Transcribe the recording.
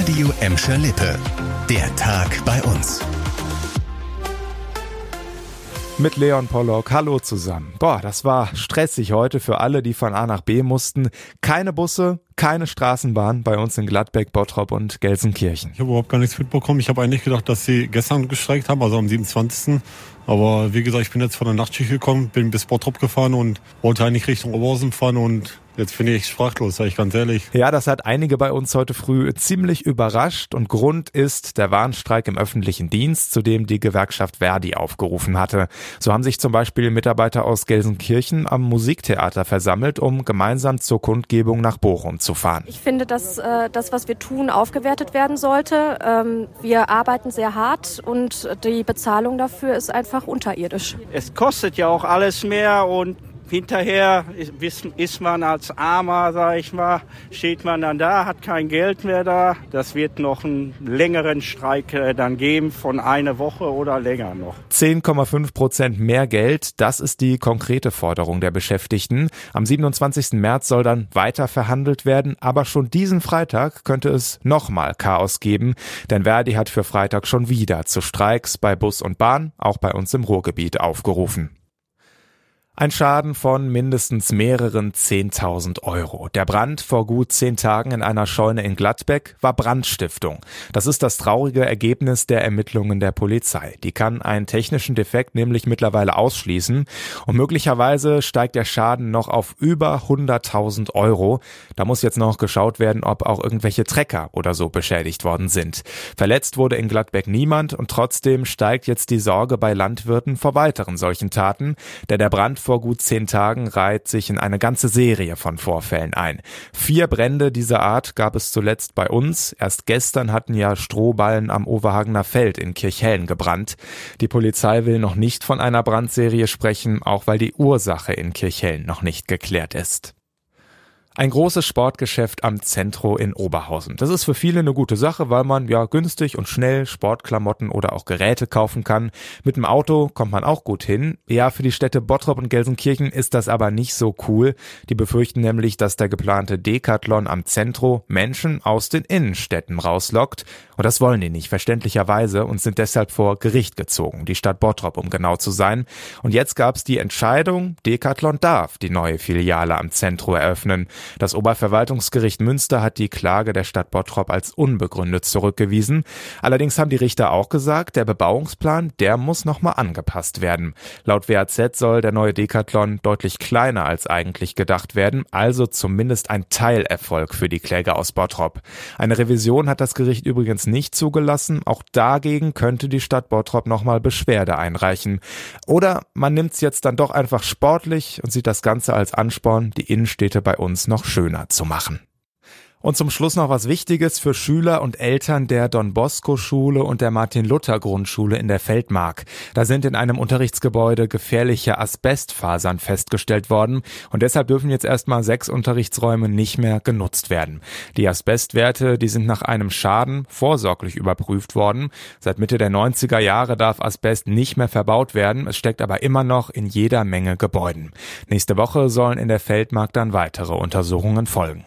Radio Emscher Lippe. Der Tag bei uns. Mit Leon Pollock. Hallo zusammen. Boah, das war stressig heute für alle, die von A nach B mussten. Keine Busse, keine Straßenbahn bei uns in Gladbeck, Bottrop und Gelsenkirchen. Ich habe überhaupt gar nichts mitbekommen. Ich habe eigentlich gedacht, dass sie gestern gestreikt haben, also am 27. Aber wie gesagt, ich bin jetzt von der Nachtschicht gekommen, bin bis Bottrop gefahren und wollte eigentlich Richtung Oberhausen fahren und Jetzt bin ich sprachlos, sage ich ganz ehrlich. Ja, das hat einige bei uns heute früh ziemlich überrascht und Grund ist der Warnstreik im öffentlichen Dienst, zu dem die Gewerkschaft Verdi aufgerufen hatte. So haben sich zum Beispiel Mitarbeiter aus Gelsenkirchen am Musiktheater versammelt, um gemeinsam zur Kundgebung nach Bochum zu fahren. Ich finde, dass äh, das, was wir tun, aufgewertet werden sollte. Ähm, wir arbeiten sehr hart und die Bezahlung dafür ist einfach unterirdisch. Es kostet ja auch alles mehr und Hinterher ist man als Armer, sag ich mal, steht man dann da, hat kein Geld mehr da. Das wird noch einen längeren Streik äh, dann geben von einer Woche oder länger noch. 10,5 Prozent mehr Geld, das ist die konkrete Forderung der Beschäftigten. Am 27. März soll dann weiter verhandelt werden, aber schon diesen Freitag könnte es nochmal Chaos geben, denn Verdi hat für Freitag schon wieder zu Streiks bei Bus und Bahn, auch bei uns im Ruhrgebiet aufgerufen. Ein Schaden von mindestens mehreren 10.000 Euro. Der Brand vor gut zehn Tagen in einer Scheune in Gladbeck war Brandstiftung. Das ist das traurige Ergebnis der Ermittlungen der Polizei. Die kann einen technischen Defekt nämlich mittlerweile ausschließen und möglicherweise steigt der Schaden noch auf über 100.000 Euro. Da muss jetzt noch geschaut werden, ob auch irgendwelche Trecker oder so beschädigt worden sind. Verletzt wurde in Gladbeck niemand und trotzdem steigt jetzt die Sorge bei Landwirten vor weiteren solchen Taten, denn der Brand vor gut zehn Tagen reiht sich in eine ganze Serie von Vorfällen ein. Vier Brände dieser Art gab es zuletzt bei uns. Erst gestern hatten ja Strohballen am Overhagener Feld in Kirchhellen gebrannt. Die Polizei will noch nicht von einer Brandserie sprechen, auch weil die Ursache in Kirchhellen noch nicht geklärt ist. Ein großes Sportgeschäft am Zentro in Oberhausen. Das ist für viele eine gute Sache, weil man ja günstig und schnell Sportklamotten oder auch Geräte kaufen kann. Mit dem Auto kommt man auch gut hin. Ja, für die Städte Bottrop und Gelsenkirchen ist das aber nicht so cool. Die befürchten nämlich, dass der geplante Decathlon am Zentro Menschen aus den Innenstädten rauslockt. Und das wollen die nicht, verständlicherweise, und sind deshalb vor Gericht gezogen, die Stadt Bottrop, um genau zu sein. Und jetzt gab es die Entscheidung, Decathlon darf die neue Filiale am Zentro eröffnen. Das Oberverwaltungsgericht Münster hat die Klage der Stadt Bottrop als unbegründet zurückgewiesen. Allerdings haben die Richter auch gesagt, der Bebauungsplan, der muss nochmal angepasst werden. Laut WAZ soll der neue Decathlon deutlich kleiner als eigentlich gedacht werden, also zumindest ein Teilerfolg für die Kläger aus Bottrop. Eine Revision hat das Gericht übrigens nicht zugelassen. Auch dagegen könnte die Stadt Bottrop nochmal Beschwerde einreichen. Oder man nimmt es jetzt dann doch einfach sportlich und sieht das Ganze als Ansporn, die Innenstädte bei uns noch schöner zu machen. Und zum Schluss noch was Wichtiges für Schüler und Eltern der Don Bosco Schule und der Martin Luther Grundschule in der Feldmark. Da sind in einem Unterrichtsgebäude gefährliche Asbestfasern festgestellt worden und deshalb dürfen jetzt erstmal sechs Unterrichtsräume nicht mehr genutzt werden. Die Asbestwerte, die sind nach einem Schaden vorsorglich überprüft worden. Seit Mitte der 90er Jahre darf Asbest nicht mehr verbaut werden. Es steckt aber immer noch in jeder Menge Gebäuden. Nächste Woche sollen in der Feldmark dann weitere Untersuchungen folgen.